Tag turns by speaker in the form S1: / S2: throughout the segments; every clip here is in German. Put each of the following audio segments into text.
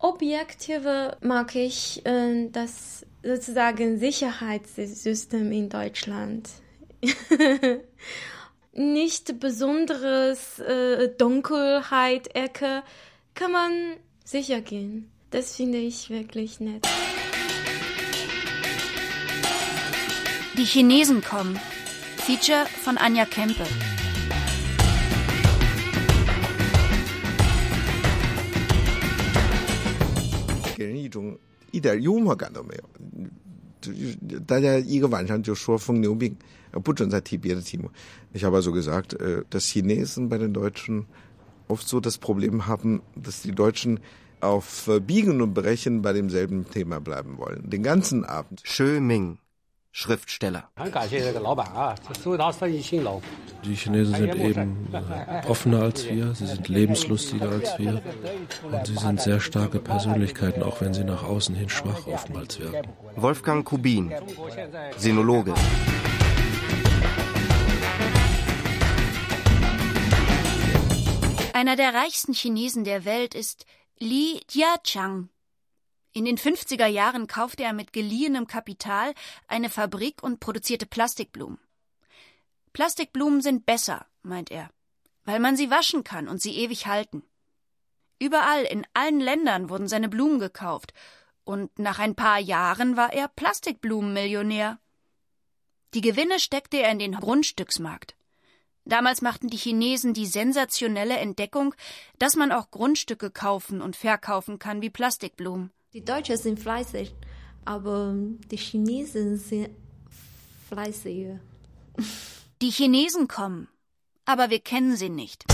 S1: Objektive mag ich äh, das sozusagen Sicherheitssystem in Deutschland. Nicht besonderes äh, Dunkelheit, Ecke, kann man sicher gehen. Das finde ich wirklich nett.
S2: Die Chinesen kommen. Feature von Anja Kempe.
S3: 人一种一点幽默感都没有，就大家一个晚上就说疯牛病，不准再提别的题目。Ich habe also gesagt, dass Chinesen bei den Deutschen oft so das Problem haben, dass die Deutschen auf Biegen und Brechen bei demselben Thema bleiben wollen. Den ganzen Abend.
S4: Schö Ming, Schriftsteller.
S5: Die Chinesen sind eben offener als wir, sie sind lebenslustiger als wir und sie sind sehr starke Persönlichkeiten, auch wenn sie nach außen hin schwach oftmals wirken.
S4: Wolfgang Kubin, Sinologe.
S2: Einer der reichsten Chinesen der Welt ist Li Jiachang. In den 50er Jahren kaufte er mit geliehenem Kapital eine Fabrik und produzierte Plastikblumen. Plastikblumen sind besser, meint er, weil man sie waschen kann und sie ewig halten. Überall in allen Ländern wurden seine Blumen gekauft, und nach ein paar Jahren war er Plastikblumenmillionär. Die Gewinne steckte er in den Grundstücksmarkt. Damals machten die Chinesen die sensationelle Entdeckung, dass man auch Grundstücke kaufen und verkaufen kann wie Plastikblumen.
S1: Die Deutschen sind fleißig, aber die Chinesen sind fleißiger.
S2: Die Chinesen kommen, aber wir kennen sie nicht.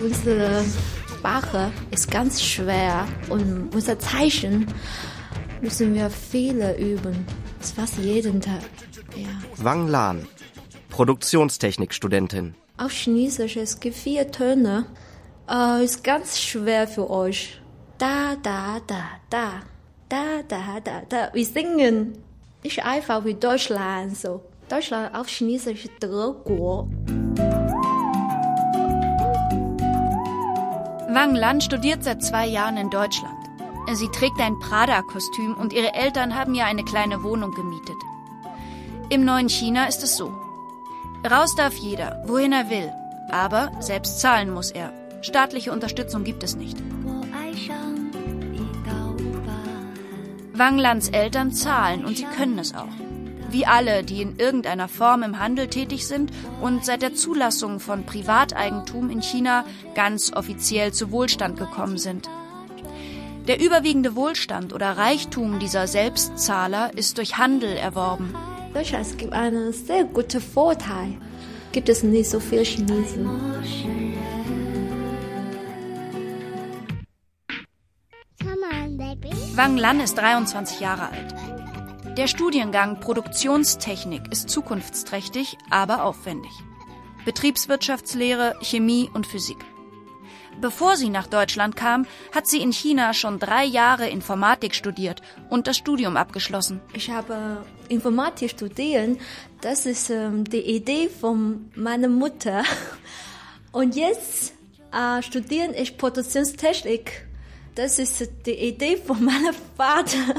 S1: Unsere Sprache ist ganz schwer und unser Zeichen müssen wir viele üben. Das fast jeden Tag. Ja.
S4: Wang Lan, Produktionstechnikstudentin.
S1: Auf Chinesisch es gibt vier Töne. Äh, ist ganz schwer für euch. Da, da, da, da. Da, da, da, da. Wir singen. Nicht einfach wie Deutschland so. Deutschland auf Chinesisch ist 德国.
S2: Wang Lan studiert seit zwei Jahren in Deutschland. Sie trägt ein Prada-Kostüm und ihre Eltern haben ihr eine kleine Wohnung gemietet. Im neuen China ist es so. Raus darf jeder, wohin er will. Aber selbst zahlen muss er. Staatliche Unterstützung gibt es nicht. Wang Lans Eltern zahlen und sie können es auch. Wie alle, die in irgendeiner Form im Handel tätig sind und seit der Zulassung von Privateigentum in China ganz offiziell zu Wohlstand gekommen sind. Der überwiegende Wohlstand oder Reichtum dieser Selbstzahler ist durch Handel erworben.
S1: Deutschland gibt einen sehr guten Vorteil. Gibt es nicht so viele Chinesen.
S2: Wang Lan ist 23 Jahre alt. Der Studiengang Produktionstechnik ist zukunftsträchtig, aber aufwendig. Betriebswirtschaftslehre, Chemie und Physik. Bevor sie nach Deutschland kam, hat sie in China schon drei Jahre Informatik studiert und das Studium abgeschlossen.
S1: Ich habe Informatik studiert. Das ist ähm, die Idee von meiner Mutter. Und jetzt äh, studiere ich Produktionstechnik. Das ist die Idee von meinem Vater.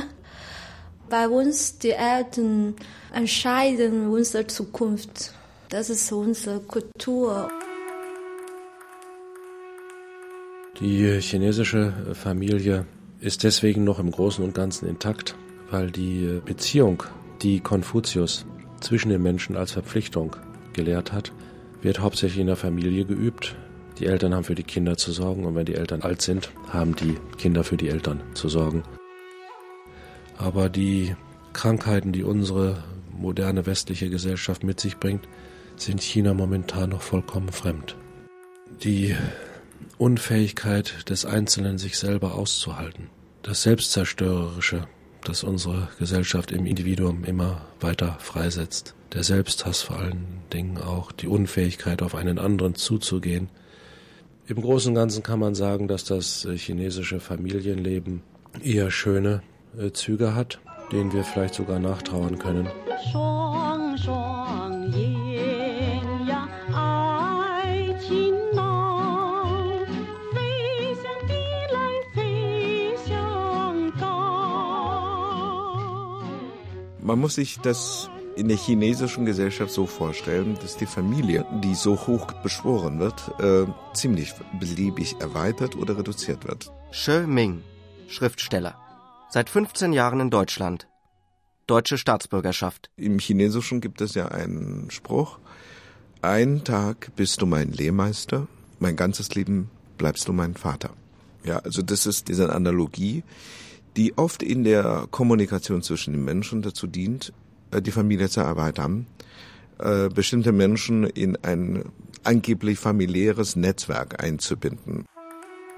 S1: Bei uns, die Eltern entscheiden unsere Zukunft. Das ist unsere Kultur.
S5: Die chinesische Familie ist deswegen noch im Großen und Ganzen intakt, weil die Beziehung, die Konfuzius zwischen den Menschen als Verpflichtung gelehrt hat, wird hauptsächlich in der Familie geübt. Die Eltern haben für die Kinder zu sorgen und wenn die Eltern alt sind, haben die Kinder für die Eltern zu sorgen. Aber die Krankheiten, die unsere moderne westliche Gesellschaft mit sich bringt, sind China momentan noch vollkommen fremd. Die Unfähigkeit des Einzelnen, sich selber auszuhalten, das Selbstzerstörerische, das unsere Gesellschaft im Individuum immer weiter freisetzt. Der Selbsthass vor allen Dingen auch, die Unfähigkeit, auf einen anderen zuzugehen. Im Großen und Ganzen kann man sagen, dass das chinesische Familienleben eher schöne äh, Züge hat, denen wir vielleicht sogar nachtrauern können.
S3: Man muss sich das in der chinesischen Gesellschaft so vorstellen, dass die Familie, die so hoch beschworen wird, äh, ziemlich beliebig erweitert oder reduziert wird.
S4: She Ming, Schriftsteller. Seit 15 Jahren in Deutschland. Deutsche Staatsbürgerschaft.
S3: Im Chinesischen gibt es ja einen Spruch. Ein Tag bist du mein Lehrmeister, mein ganzes Leben bleibst du mein Vater. Ja, also das ist diese Analogie, die oft in der Kommunikation zwischen den Menschen dazu dient, die Familie zu erweitern, äh, bestimmte Menschen in ein angeblich familiäres Netzwerk einzubinden.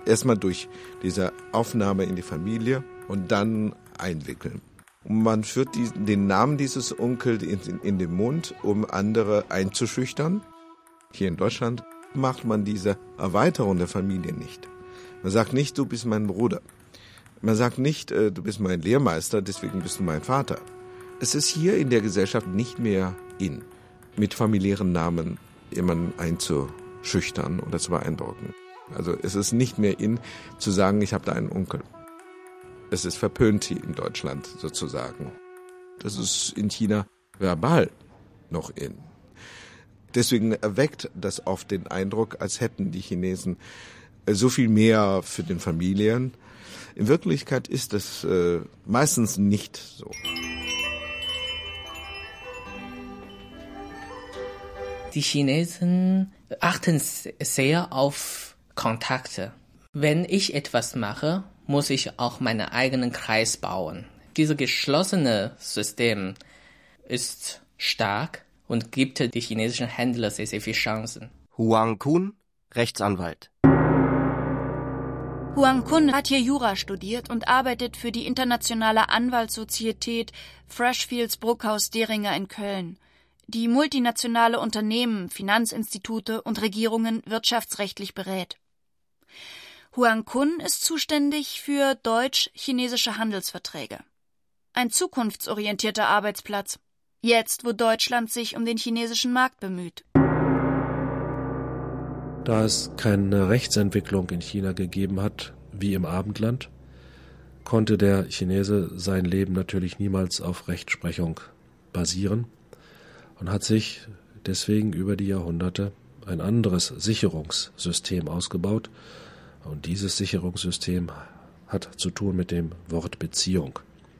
S3: Erstmal durch diese Aufnahme in die Familie und dann einwickeln. Und man führt den Namen dieses Onkels in, in den Mund, um andere einzuschüchtern. Hier in Deutschland macht man diese Erweiterung der Familie nicht. Man sagt nicht, du bist mein Bruder. Man sagt nicht, äh, du bist mein Lehrmeister, deswegen bist du mein Vater. Es ist hier in der Gesellschaft nicht mehr in, mit familiären Namen jemanden einzuschüchtern oder zu beeindrucken. Also es ist nicht mehr in, zu sagen, ich habe da einen Onkel. Es ist verpönt hier in Deutschland sozusagen. Das ist in China verbal noch in. Deswegen erweckt das oft den Eindruck, als hätten die Chinesen so viel mehr für den Familien, in Wirklichkeit ist es äh, meistens nicht so.
S6: Die Chinesen achten sehr auf Kontakte. Wenn ich etwas mache, muss ich auch meinen eigenen Kreis bauen. Dieses geschlossene System ist stark und gibt die chinesischen Händler sehr, sehr viele Chancen.
S4: Huang Kun, Rechtsanwalt.
S2: Huang Kun hat hier Jura studiert und arbeitet für die internationale Anwaltssozietät Freshfields Bruckhaus Deringer in Köln, die multinationale Unternehmen, Finanzinstitute und Regierungen wirtschaftsrechtlich berät. Huang Kun ist zuständig für deutsch-chinesische Handelsverträge. Ein zukunftsorientierter Arbeitsplatz. Jetzt, wo Deutschland sich um den chinesischen Markt bemüht.
S5: Da es keine Rechtsentwicklung in China gegeben hat, wie im Abendland, konnte der Chinese sein Leben natürlich niemals auf Rechtsprechung basieren und hat sich deswegen über die Jahrhunderte ein anderes Sicherungssystem ausgebaut. Und dieses Sicherungssystem hat zu tun mit dem Wort Beziehung.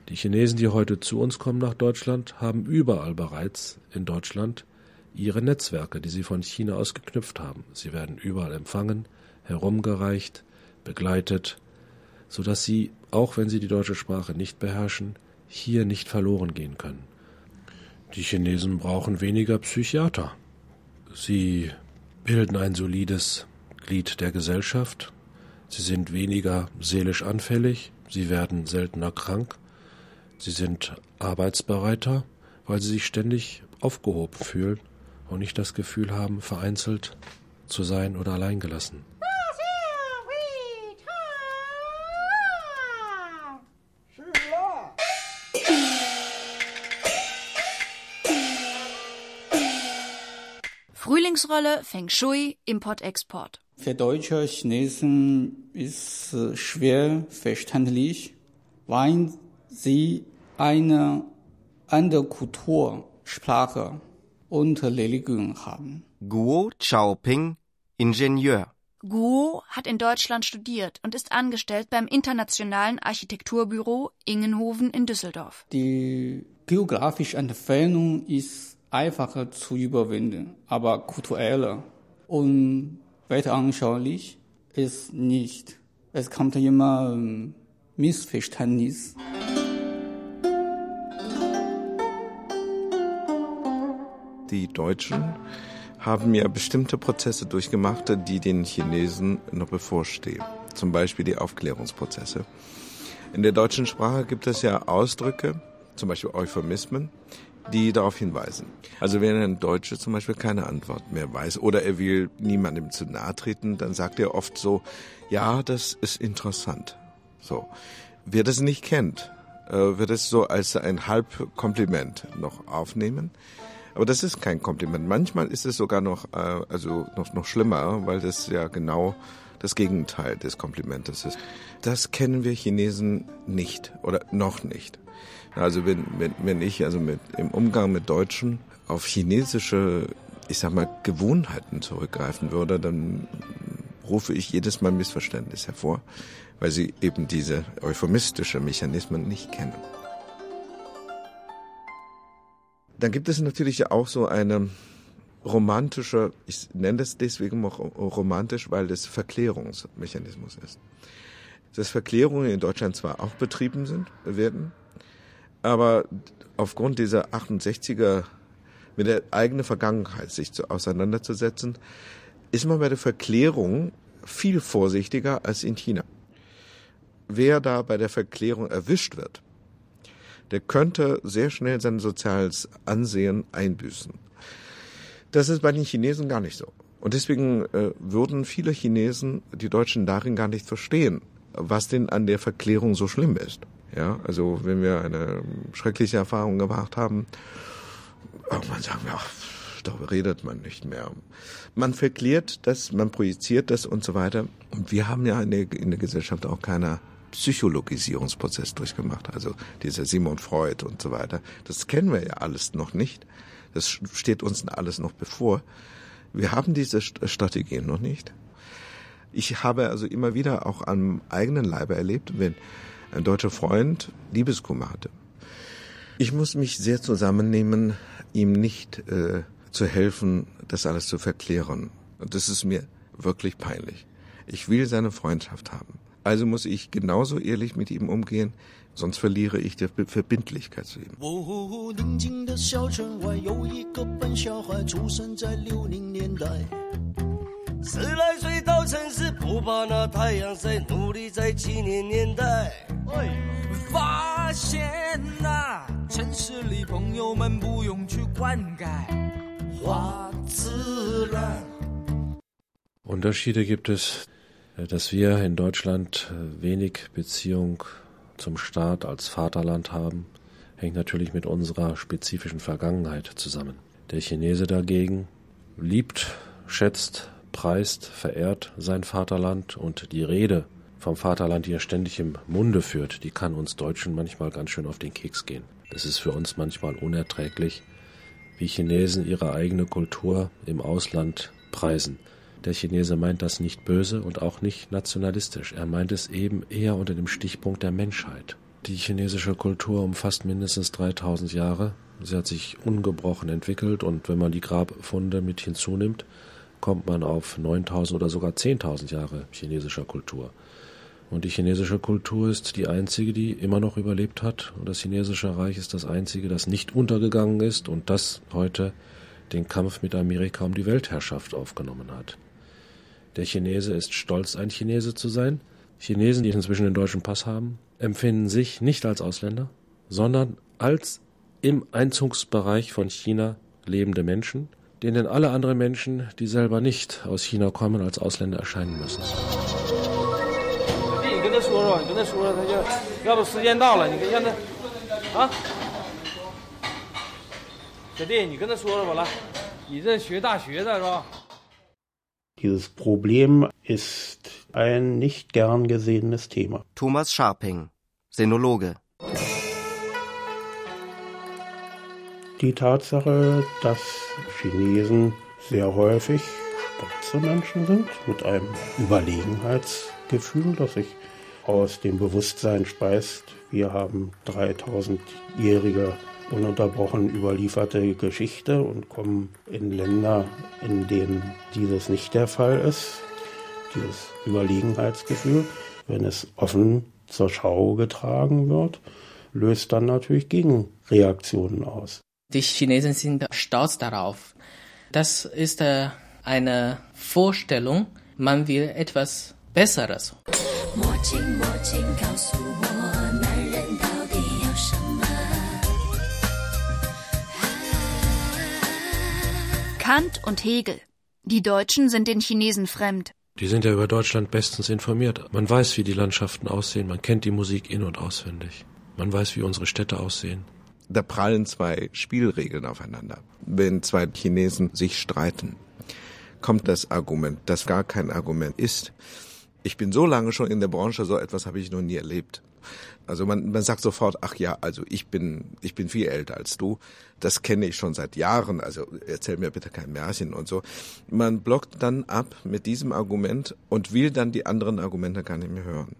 S5: Die Chinesen, die heute zu uns kommen nach Deutschland, haben überall bereits in Deutschland ihre Netzwerke, die sie von China aus geknüpft haben. Sie werden überall empfangen, herumgereicht, begleitet, so dass sie, auch wenn sie die deutsche Sprache nicht beherrschen, hier nicht verloren gehen können. Die Chinesen brauchen weniger Psychiater. Sie bilden ein solides Glied der Gesellschaft. Sie sind weniger seelisch anfällig. Sie werden seltener krank. Sie sind arbeitsbereiter, weil sie sich ständig aufgehoben fühlen und nicht das Gefühl haben, vereinzelt zu sein oder alleingelassen.
S2: Frühlingsrolle Feng Shui Import-Export.
S7: Für deutsche Chinesen ist es schwer verständlich, weil sie eine andere Kultur, Sprache und Religion haben.
S4: Guo Chaoping, Ingenieur.
S2: Guo hat in Deutschland studiert und ist angestellt beim internationalen Architekturbüro Ingenhoven in Düsseldorf.
S7: Die geografische Entfernung ist einfacher zu überwinden, aber kultureller und weiter anschaulich ist nicht. Es kommt immer Missverständnis.
S3: die Deutschen haben ja bestimmte Prozesse durchgemacht, die den Chinesen noch bevorstehen. Zum Beispiel die Aufklärungsprozesse. In der deutschen Sprache gibt es ja Ausdrücke, zum Beispiel Euphemismen, die darauf hinweisen. Also wenn ein Deutscher zum Beispiel keine Antwort mehr weiß oder er will niemandem zu nahe treten, dann sagt er oft so, ja, das ist interessant. So. Wer das nicht kennt, äh, wird es so als ein Halbkompliment noch aufnehmen. Aber das ist kein Kompliment. Manchmal ist es sogar noch, äh, also noch, noch schlimmer, weil das ja genau das Gegenteil des Komplimentes ist. Das kennen wir Chinesen nicht oder noch nicht. Also wenn, wenn, wenn ich also mit, im Umgang mit Deutschen auf chinesische, ich sag mal, Gewohnheiten zurückgreifen würde, dann rufe ich jedes Mal Missverständnis hervor, weil sie eben diese euphemistische Mechanismen nicht kennen. Dann gibt es natürlich auch so eine romantische, ich nenne das deswegen auch romantisch, weil das Verklärungsmechanismus ist. Dass Verklärungen in Deutschland zwar auch betrieben sind, werden, aber aufgrund dieser 68er mit der eigenen Vergangenheit sich zu, auseinanderzusetzen, ist man bei der Verklärung viel vorsichtiger als in China. Wer da bei der Verklärung erwischt wird, der könnte sehr schnell sein soziales Ansehen einbüßen. Das ist bei den Chinesen gar nicht so. Und deswegen äh, würden viele Chinesen die Deutschen darin gar nicht verstehen, was denn an der Verklärung so schlimm ist. Ja, also wenn wir eine schreckliche Erfahrung gemacht haben, irgendwann sagen wir, ach, darüber redet man nicht mehr. Man verklärt das, man projiziert das und so weiter. Und wir haben ja in der, in der Gesellschaft auch keiner Psychologisierungsprozess durchgemacht, also dieser Simon Freud und so weiter. Das kennen wir ja alles noch nicht. Das steht uns alles noch bevor. Wir haben diese Strategien noch nicht. Ich habe also immer wieder auch am eigenen Leibe erlebt, wenn ein deutscher Freund Liebeskummer hatte. Ich muss mich sehr zusammennehmen, ihm nicht äh, zu helfen, das alles zu verklären. Und das ist mir wirklich peinlich. Ich will seine Freundschaft haben. Also muss ich genauso ehrlich mit ihm umgehen, sonst verliere ich die Verbindlichkeit zu ihm. 十来岁到城市，不怕那太阳晒，努力在七年年代。发现呐，城市里朋友们不用去灌溉，花自然。Unterschiede gibt es, dass wir in Deutschland wenig Beziehung zum Staat als Vaterland haben, hängt natürlich mit unserer spezifischen Vergangenheit zusammen. Der Chinese dagegen liebt, schätzt preist, verehrt sein Vaterland und die Rede vom Vaterland, die er ständig im Munde führt, die kann uns Deutschen manchmal ganz schön auf den Keks gehen. Es ist für uns manchmal unerträglich, wie Chinesen ihre eigene Kultur im Ausland preisen. Der Chinese meint das nicht böse und auch nicht nationalistisch. Er meint es eben eher unter dem Stichpunkt der Menschheit. Die chinesische Kultur umfasst mindestens 3000 Jahre. Sie hat sich ungebrochen entwickelt und wenn man die Grabfunde mit hinzunimmt, kommt man auf 9000 oder sogar 10.000 Jahre chinesischer Kultur. Und die chinesische Kultur ist die einzige, die immer noch überlebt hat. Und das chinesische Reich ist das einzige, das nicht untergegangen ist und das heute den Kampf mit Amerika um die Weltherrschaft aufgenommen hat. Der Chinese ist stolz, ein Chinese zu sein. Chinesen, die inzwischen den deutschen Pass haben, empfinden sich nicht als Ausländer, sondern als im Einzugsbereich von China lebende Menschen, denen alle anderen Menschen, die selber nicht aus China kommen, als Ausländer erscheinen müssen.
S8: Dieses Problem ist ein nicht gern gesehenes Thema.
S4: Thomas Scharping, Sinologe.
S8: Die Tatsache, dass Chinesen sehr häufig stolze Menschen sind, mit einem Überlegenheitsgefühl, das sich aus dem Bewusstsein speist, wir haben 3000-jährige ununterbrochen überlieferte Geschichte und kommen in Länder, in denen dieses nicht der Fall ist, dieses Überlegenheitsgefühl, wenn es offen zur Schau getragen wird, löst dann natürlich Gegenreaktionen aus.
S6: Die Chinesen sind stolz darauf. Das ist äh, eine Vorstellung, man will etwas Besseres.
S2: Kant und Hegel. Die Deutschen sind den Chinesen fremd.
S5: Die sind ja über Deutschland bestens informiert. Man weiß, wie die Landschaften aussehen, man kennt die Musik in und auswendig. Man weiß, wie unsere Städte aussehen.
S3: Da prallen zwei Spielregeln aufeinander. Wenn zwei Chinesen sich streiten, kommt das Argument, das gar kein Argument ist. Ich bin so lange schon in der Branche, so etwas habe ich noch nie erlebt. Also man, man sagt sofort, ach ja, also ich bin, ich bin viel älter als du. Das kenne ich schon seit Jahren. Also erzähl mir bitte kein Märchen und so. Man blockt dann ab mit diesem Argument und will dann die anderen Argumente gar nicht mehr hören.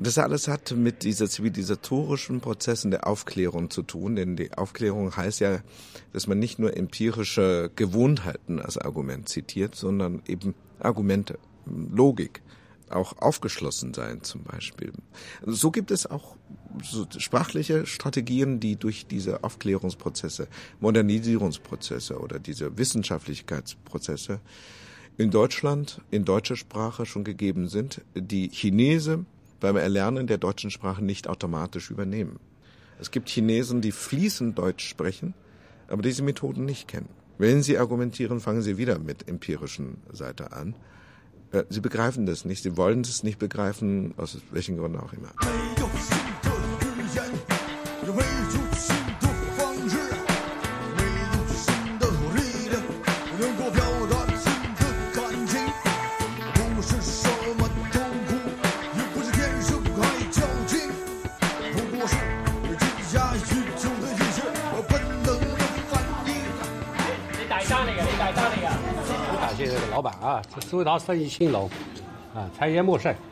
S3: Das alles hat mit dieser zivilisatorischen Prozessen der Aufklärung zu tun, denn die Aufklärung heißt ja, dass man nicht nur empirische Gewohnheiten als Argument zitiert, sondern eben Argumente, Logik, auch aufgeschlossen sein zum Beispiel. So gibt es auch so sprachliche Strategien, die durch diese Aufklärungsprozesse, Modernisierungsprozesse oder diese Wissenschaftlichkeitsprozesse in Deutschland, in deutscher Sprache schon gegeben sind, die Chinese beim Erlernen der deutschen Sprache nicht automatisch übernehmen. Es gibt Chinesen, die fließend Deutsch sprechen, aber diese Methoden nicht kennen. Wenn sie argumentieren, fangen sie wieder mit empirischen Seite an. Äh, sie begreifen das nicht, sie wollen es nicht begreifen, aus welchen Gründen auch immer.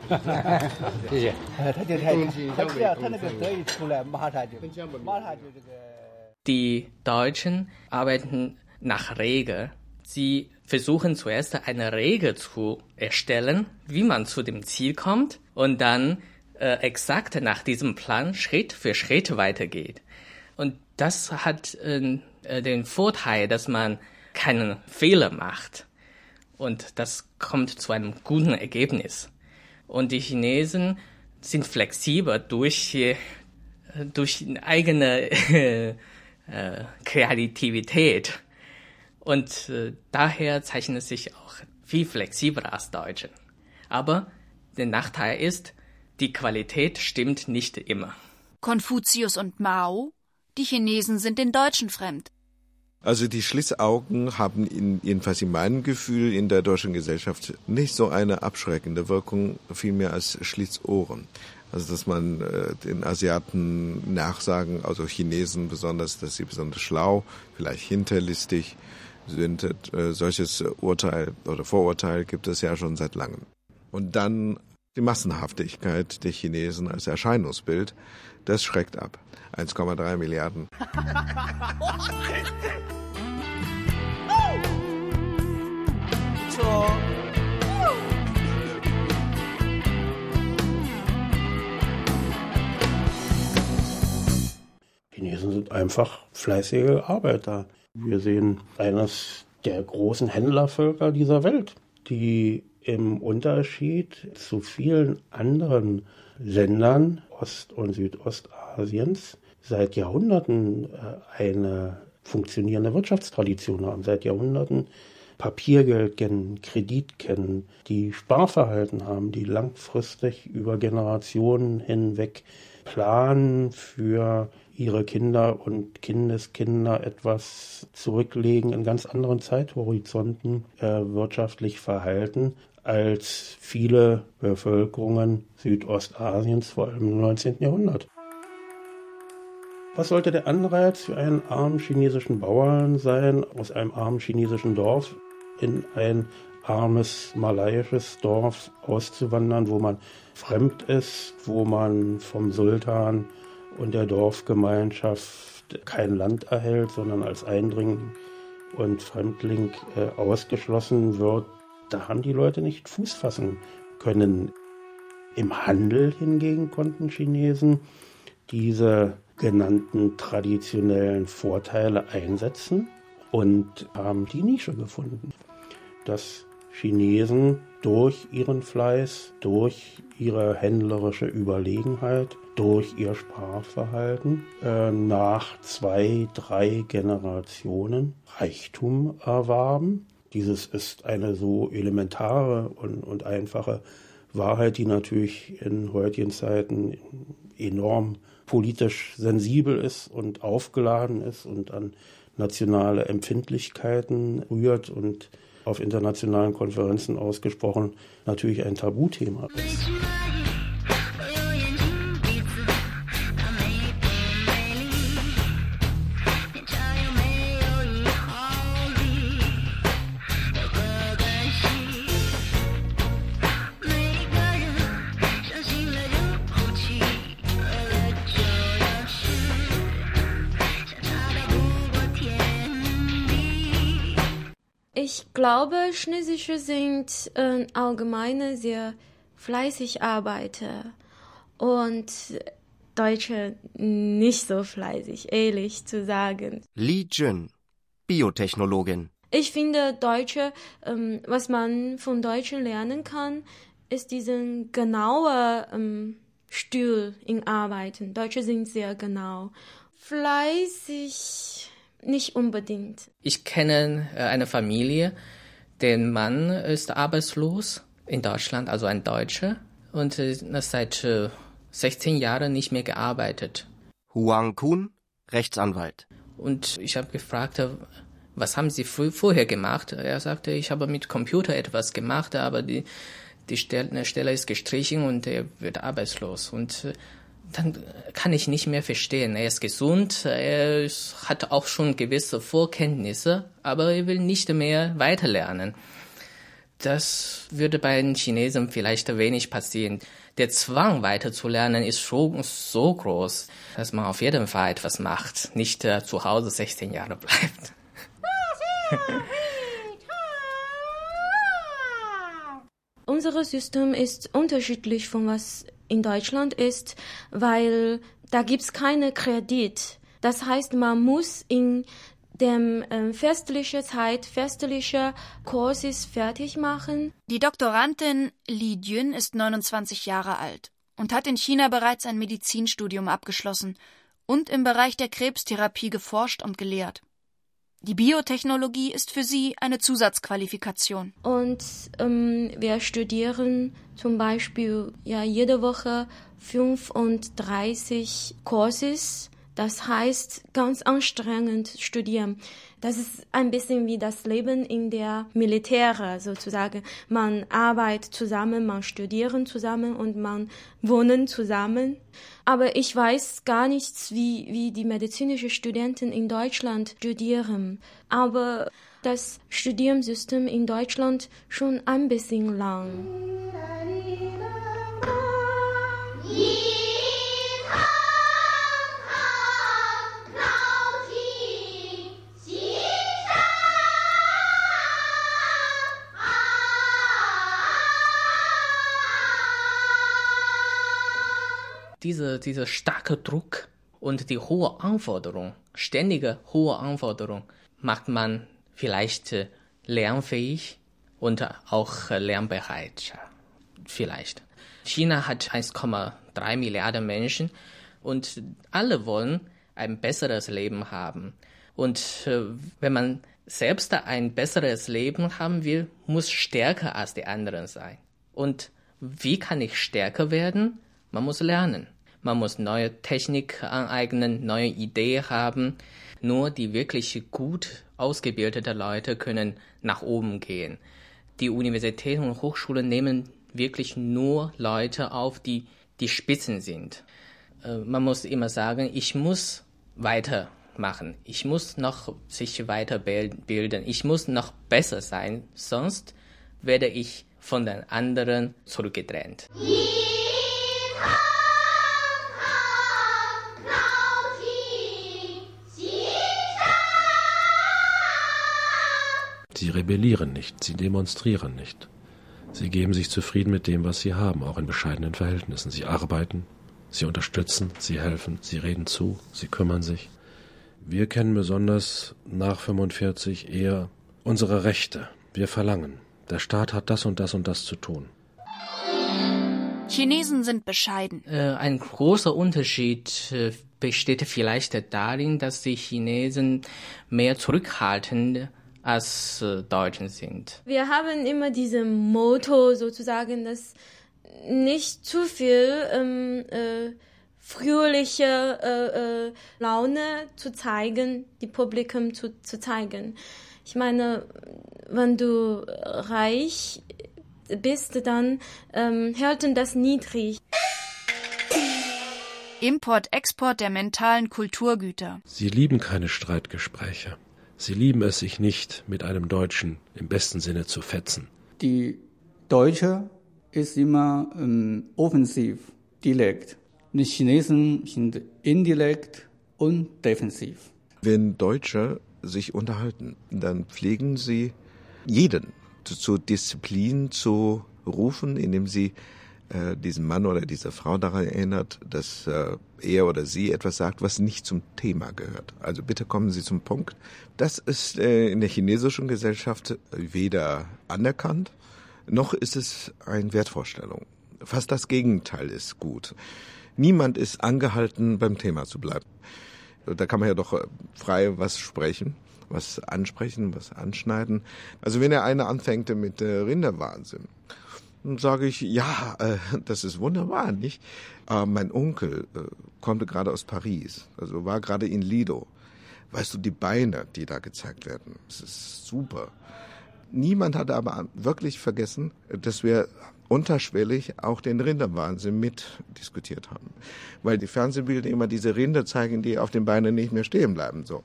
S6: Die Deutschen arbeiten nach Regel. Sie versuchen zuerst eine Regel zu erstellen, wie man zu dem Ziel kommt und dann äh, exakt nach diesem Plan Schritt für Schritt weitergeht. Und das hat äh, den Vorteil, dass man keinen Fehler macht. Und das kommt zu einem guten Ergebnis. Und die Chinesen sind flexibel durch, äh, durch eigene äh, Kreativität. Und äh, daher zeichnen sie sich auch viel flexibler als Deutsche. Aber der Nachteil ist, die Qualität stimmt nicht immer.
S2: Konfuzius und Mao? Die Chinesen sind den Deutschen fremd.
S3: Also die Schließaugen haben in, jedenfalls in meinem Gefühl in der deutschen Gesellschaft nicht so eine abschreckende Wirkung, vielmehr als Schlitzohren. Also dass man äh, den Asiaten nachsagen, also Chinesen besonders, dass sie besonders schlau, vielleicht hinterlistig sind. Äh, solches Urteil oder Vorurteil gibt es ja schon seit langem. Und dann die Massenhaftigkeit der Chinesen als Erscheinungsbild, das schreckt ab. 1,3 Milliarden.
S8: sind einfach fleißige Arbeiter. Wir sehen eines der großen Händlervölker dieser Welt, die im Unterschied zu vielen anderen Ländern Ost- und Südostasiens seit Jahrhunderten äh, eine funktionierende Wirtschaftstradition haben, seit Jahrhunderten Papiergeld kennen, Kredit kennen, die Sparverhalten haben, die langfristig über Generationen hinweg planen für ihre Kinder und Kindeskinder etwas zurücklegen in ganz anderen Zeithorizonten äh, wirtschaftlich verhalten als viele Bevölkerungen Südostasiens, vor allem im 19. Jahrhundert. Was sollte der Anreiz für einen armen chinesischen Bauern sein, aus einem armen chinesischen Dorf in ein armes malaiisches Dorf auszuwandern, wo man fremd ist, wo man vom Sultan und der Dorfgemeinschaft kein Land erhält, sondern als Eindringling und Fremdling äh, ausgeschlossen wird. Da haben die Leute nicht Fuß fassen können. Im Handel hingegen konnten Chinesen diese genannten traditionellen Vorteile einsetzen und haben die Nische gefunden. Das Chinesen durch ihren Fleiß, durch ihre händlerische Überlegenheit, durch ihr Sprachverhalten äh, nach zwei, drei Generationen Reichtum erwarben. Dieses ist eine so elementare und, und einfache Wahrheit, die natürlich in heutigen Zeiten enorm politisch sensibel ist und aufgeladen ist und an nationale Empfindlichkeiten rührt und auf internationalen Konferenzen ausgesprochen natürlich ein Tabuthema ist.
S9: Glaube, Chinesische sind äh, allgemein sehr fleißig Arbeiter und Deutsche nicht so fleißig, ehrlich zu sagen.
S4: Li Jun, Biotechnologin.
S9: Ich finde Deutsche, ähm, was man von Deutschen lernen kann, ist diesen genauen ähm, Stil in Arbeiten. Deutsche sind sehr genau. Fleißig nicht unbedingt.
S6: Ich kenne äh, eine Familie, der Mann ist arbeitslos in Deutschland, also ein Deutscher, und äh, seit 16 äh, Jahren nicht mehr gearbeitet.
S4: Huang Kun, Rechtsanwalt.
S6: Und ich habe gefragt, was haben Sie vorher gemacht? Er sagte, ich habe mit Computer etwas gemacht, aber die, die Stelle ist gestrichen und er wird arbeitslos. Und dann kann ich nicht mehr verstehen. Er ist gesund, er hat auch schon gewisse Vorkenntnisse, aber er will nicht mehr weiterlernen. Das würde bei den Chinesen vielleicht wenig passieren. Der Zwang weiterzulernen ist schon so groß, dass man auf jeden Fall etwas macht, nicht äh, zu Hause 16 Jahre bleibt.
S9: Unser System ist unterschiedlich von was in Deutschland ist, weil da gibt's keine Kredit. Das heißt, man muss in dem äh, festliche Zeit, festliche Kurses fertig machen.
S2: Die Doktorandin Li Jun ist 29 Jahre alt und hat in China bereits ein Medizinstudium abgeschlossen und im Bereich der Krebstherapie geforscht und gelehrt. Die Biotechnologie ist für sie eine Zusatzqualifikation.
S9: Und ähm, wir studieren zum Beispiel ja jede Woche 35 Kurses. Das heißt, ganz anstrengend studieren. Das ist ein bisschen wie das Leben in der Militäre sozusagen. Man arbeitet zusammen, man studieren zusammen und man wohnen zusammen. Aber ich weiß gar nichts, wie, wie die medizinischen Studenten in Deutschland studieren. Aber das Studiumsystem in Deutschland schon ein bisschen lang.
S6: Dieser, dieser starke Druck und die hohe Anforderung, ständige hohe Anforderung, macht man vielleicht äh, lernfähig und auch äh, lernbereit. Vielleicht. China hat 1,3 Milliarden Menschen und alle wollen ein besseres Leben haben. Und äh, wenn man selbst ein besseres Leben haben will, muss stärker als die anderen sein. Und wie kann ich stärker werden? Man muss lernen. Man muss neue Technik aneignen, neue Ideen haben. Nur die wirklich gut ausgebildeten Leute können nach oben gehen. Die Universitäten und Hochschulen nehmen wirklich nur Leute auf, die die Spitzen sind. Äh, man muss immer sagen, ich muss weitermachen. Ich muss noch sich weiterbilden. Ich muss noch besser sein, sonst werde ich von den anderen zurückgedrängt.
S5: Sie rebellieren nicht, sie demonstrieren nicht. Sie geben sich zufrieden mit dem, was sie haben, auch in bescheidenen Verhältnissen. Sie arbeiten, sie unterstützen, sie helfen, sie reden zu, sie kümmern sich. Wir kennen besonders nach 45 eher unsere Rechte. Wir verlangen. der Staat hat das und das und das zu tun.
S2: Chinesen sind bescheiden.
S6: Äh, ein großer Unterschied äh, besteht vielleicht darin, dass die Chinesen mehr zurückhaltend als äh, Deutschen sind.
S9: Wir haben immer diese Motto sozusagen, dass nicht zu viel ähm, äh, fröhliche äh, äh, Laune zu zeigen, die Publikum zu, zu zeigen. Ich meine, wenn du reich bist, dann ähm, hälten das niedrig.
S2: Import, Export der mentalen Kulturgüter.
S5: Sie lieben keine Streitgespräche. Sie lieben es sich nicht, mit einem Deutschen im besten Sinne zu fetzen.
S7: Die Deutsche ist immer ähm, offensiv, direkt. Die Chinesen sind indirekt und defensiv.
S3: Wenn Deutsche sich unterhalten, dann pflegen sie jeden zur Disziplin zu rufen, indem sie äh, diesen Mann oder diese Frau daran erinnert, dass äh, er oder sie etwas sagt, was nicht zum Thema gehört. Also bitte kommen Sie zum Punkt. Das ist äh, in der chinesischen Gesellschaft weder anerkannt, noch ist es eine Wertvorstellung. Fast das Gegenteil ist gut. Niemand ist angehalten, beim Thema zu bleiben. Da kann man ja doch äh, frei was sprechen, was ansprechen, was anschneiden. Also wenn er eine anfängt mit äh, Rinderwahnsinn, sage ich, ja, äh, das ist wunderbar, nicht? Äh, mein Onkel äh, kommt gerade aus Paris, also war gerade in Lido. Weißt du, die Beine, die da gezeigt werden, das ist super. Niemand hatte aber wirklich vergessen, dass wir unterschwellig auch den Rinderwahnsinn mitdiskutiert haben. Weil die Fernsehbilder immer diese Rinder zeigen, die auf den Beinen nicht mehr stehen bleiben. So.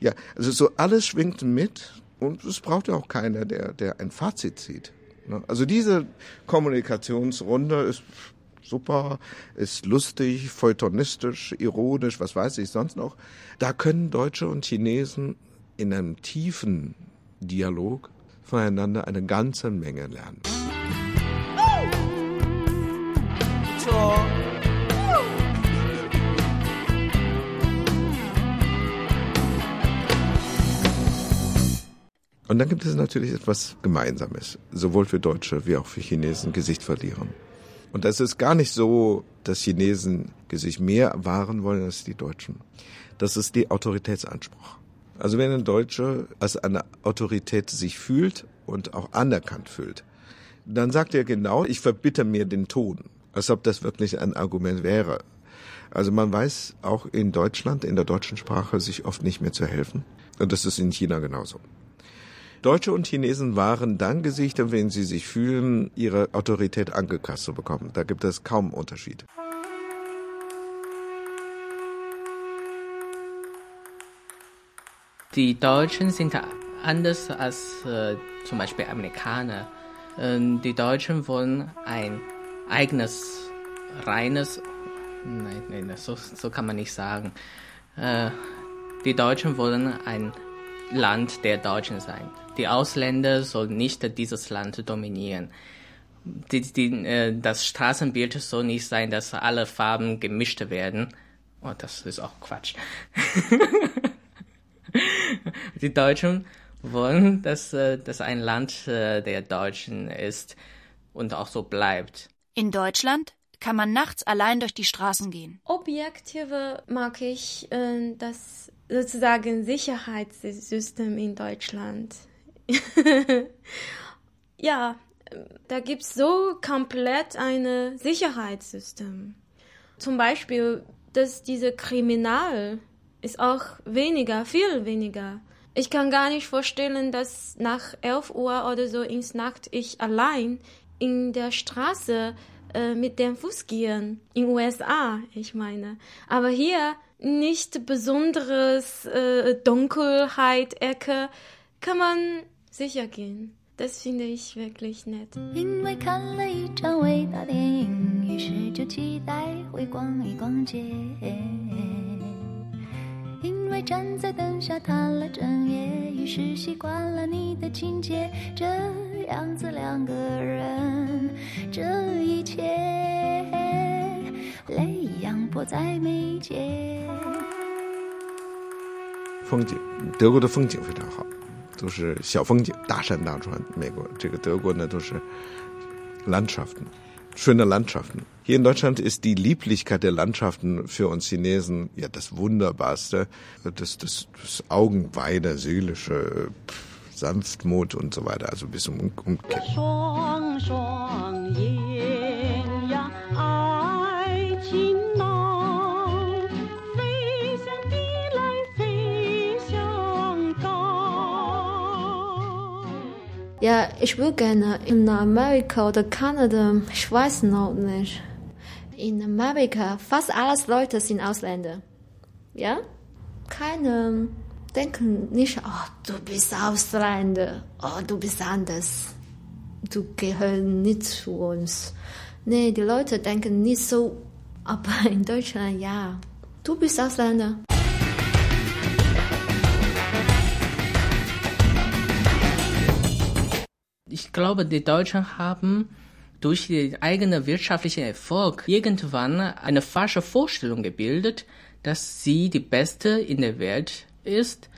S3: Ja, also so alles schwingt mit und es braucht ja auch keiner, der, der ein Fazit zieht. Ne? Also diese Kommunikationsrunde ist super, ist lustig, feuilletonistisch, ironisch, was weiß ich sonst noch. Da können Deutsche und Chinesen in einem tiefen Dialog voneinander eine ganze Menge lernen. Und dann gibt es natürlich etwas Gemeinsames, sowohl für Deutsche wie auch für Chinesen Gesicht verlieren. Und das ist gar nicht so, dass Chinesen sich mehr wahren wollen als die Deutschen. Das ist der Autoritätsanspruch. Also wenn ein Deutscher als eine Autorität sich fühlt und auch anerkannt fühlt, dann sagt er genau, ich verbitte mir den Ton, als ob das wirklich ein Argument wäre. Also man weiß auch in Deutschland, in der deutschen Sprache, sich oft nicht mehr zu helfen. Und das ist in China genauso. Deutsche und Chinesen waren dann Gesichter, wenn sie sich fühlen, ihre Autorität angekasst zu bekommen. Da gibt es kaum Unterschied.
S6: Die Deutschen sind anders als äh, zum Beispiel Amerikaner. Ähm, die Deutschen wollen ein eigenes, reines, nein, nein, so, so kann man nicht sagen. Äh, die Deutschen wollen ein Land der Deutschen sein. Die Ausländer sollen nicht dieses Land dominieren. Die, die, äh, das Straßenbild soll nicht sein, dass alle Farben gemischt werden. Oh, das ist auch Quatsch. die Deutschen wollen, dass äh, das ein Land äh, der Deutschen ist und auch so bleibt.
S2: In Deutschland kann man nachts allein durch die Straßen gehen.
S9: Objektive mag ich äh, das sozusagen Sicherheitssystem in Deutschland. ja, da gibt es so komplett ein Sicherheitssystem. Zum Beispiel, dass diese Kriminal ist auch weniger, viel weniger. Ich kann gar nicht vorstellen, dass nach 11 Uhr oder so ins Nacht ich allein in der Straße äh, mit dem Fuß gehen. In USA, ich meine. Aber hier nicht besonderes äh, Dunkelheit, Ecke, kann man sicher gehen. Das finde ich wirklich nett. 因为看了一场伟大电影，于是就期待会逛一逛街。因为站在灯下谈了整夜，于是习惯了你的情节。这样子两个人，这一切泪扬迫在眉睫。风景，德国的风景非常好。
S3: 都是小风景，大山大川。美国这个德国呢都是 Landschaften, schöne Landschaften. Hier in Deutschland ist die Lieblichkeit der Landschaften für uns Chinesen ja das Wunderbarste, das, das, das Augenweide, seelische Sanftmut und so weiter, also bis zum Umkehren.
S1: ，Ja, ich will gerne in Amerika oder Kanada, ich weiß noch nicht. In Amerika, fast alles Leute sind Ausländer. Ja? Keine denken nicht, oh, du bist Ausländer, oh, du bist anders. Du gehörst nicht zu uns. Nee, die Leute denken nicht so, aber in Deutschland ja. Du bist Ausländer.
S6: Ich glaube, die Deutschen haben durch den eigenen wirtschaftlichen Erfolg irgendwann eine falsche Vorstellung gebildet, dass sie die Beste in der Welt ist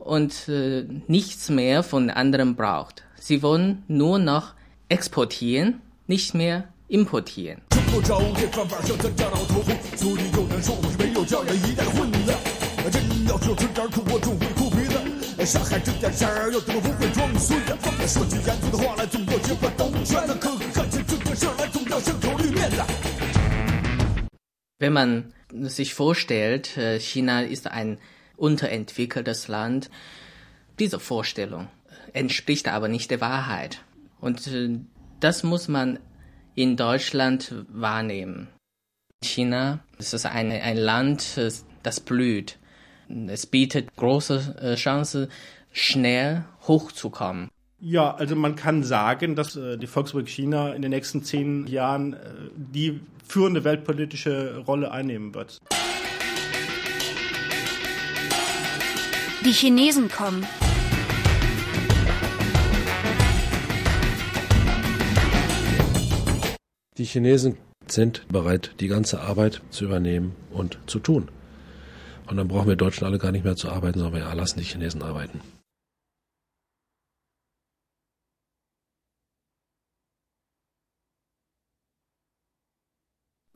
S6: und äh, nichts mehr von anderen braucht. Sie wollen nur noch exportieren, nicht mehr importieren. 上海这点事儿又怎么不会装孙子？说句严肃的话来，总要结果兜圈子。可可干起这个事儿来，总要先考虑面子。Wenn man sich vorstellt, äh, China ist ein unterentwickeltes Land, diese Vorstellung entspricht aber nicht der Wahrheit. Und äh, das muss man in Deutschland wahrnehmen. China ist ein, ein Land, das blüht. Es bietet große äh, Chance, schnell hochzukommen.
S10: Ja, also man kann sagen, dass äh, die Volksrepublik China in den nächsten zehn Jahren äh, die führende weltpolitische Rolle einnehmen wird.
S2: Die Chinesen kommen.
S5: Die Chinesen sind bereit, die ganze Arbeit zu übernehmen und zu tun. Und dann brauchen wir Deutschen alle gar nicht mehr zu arbeiten, sondern wir lassen die Chinesen arbeiten.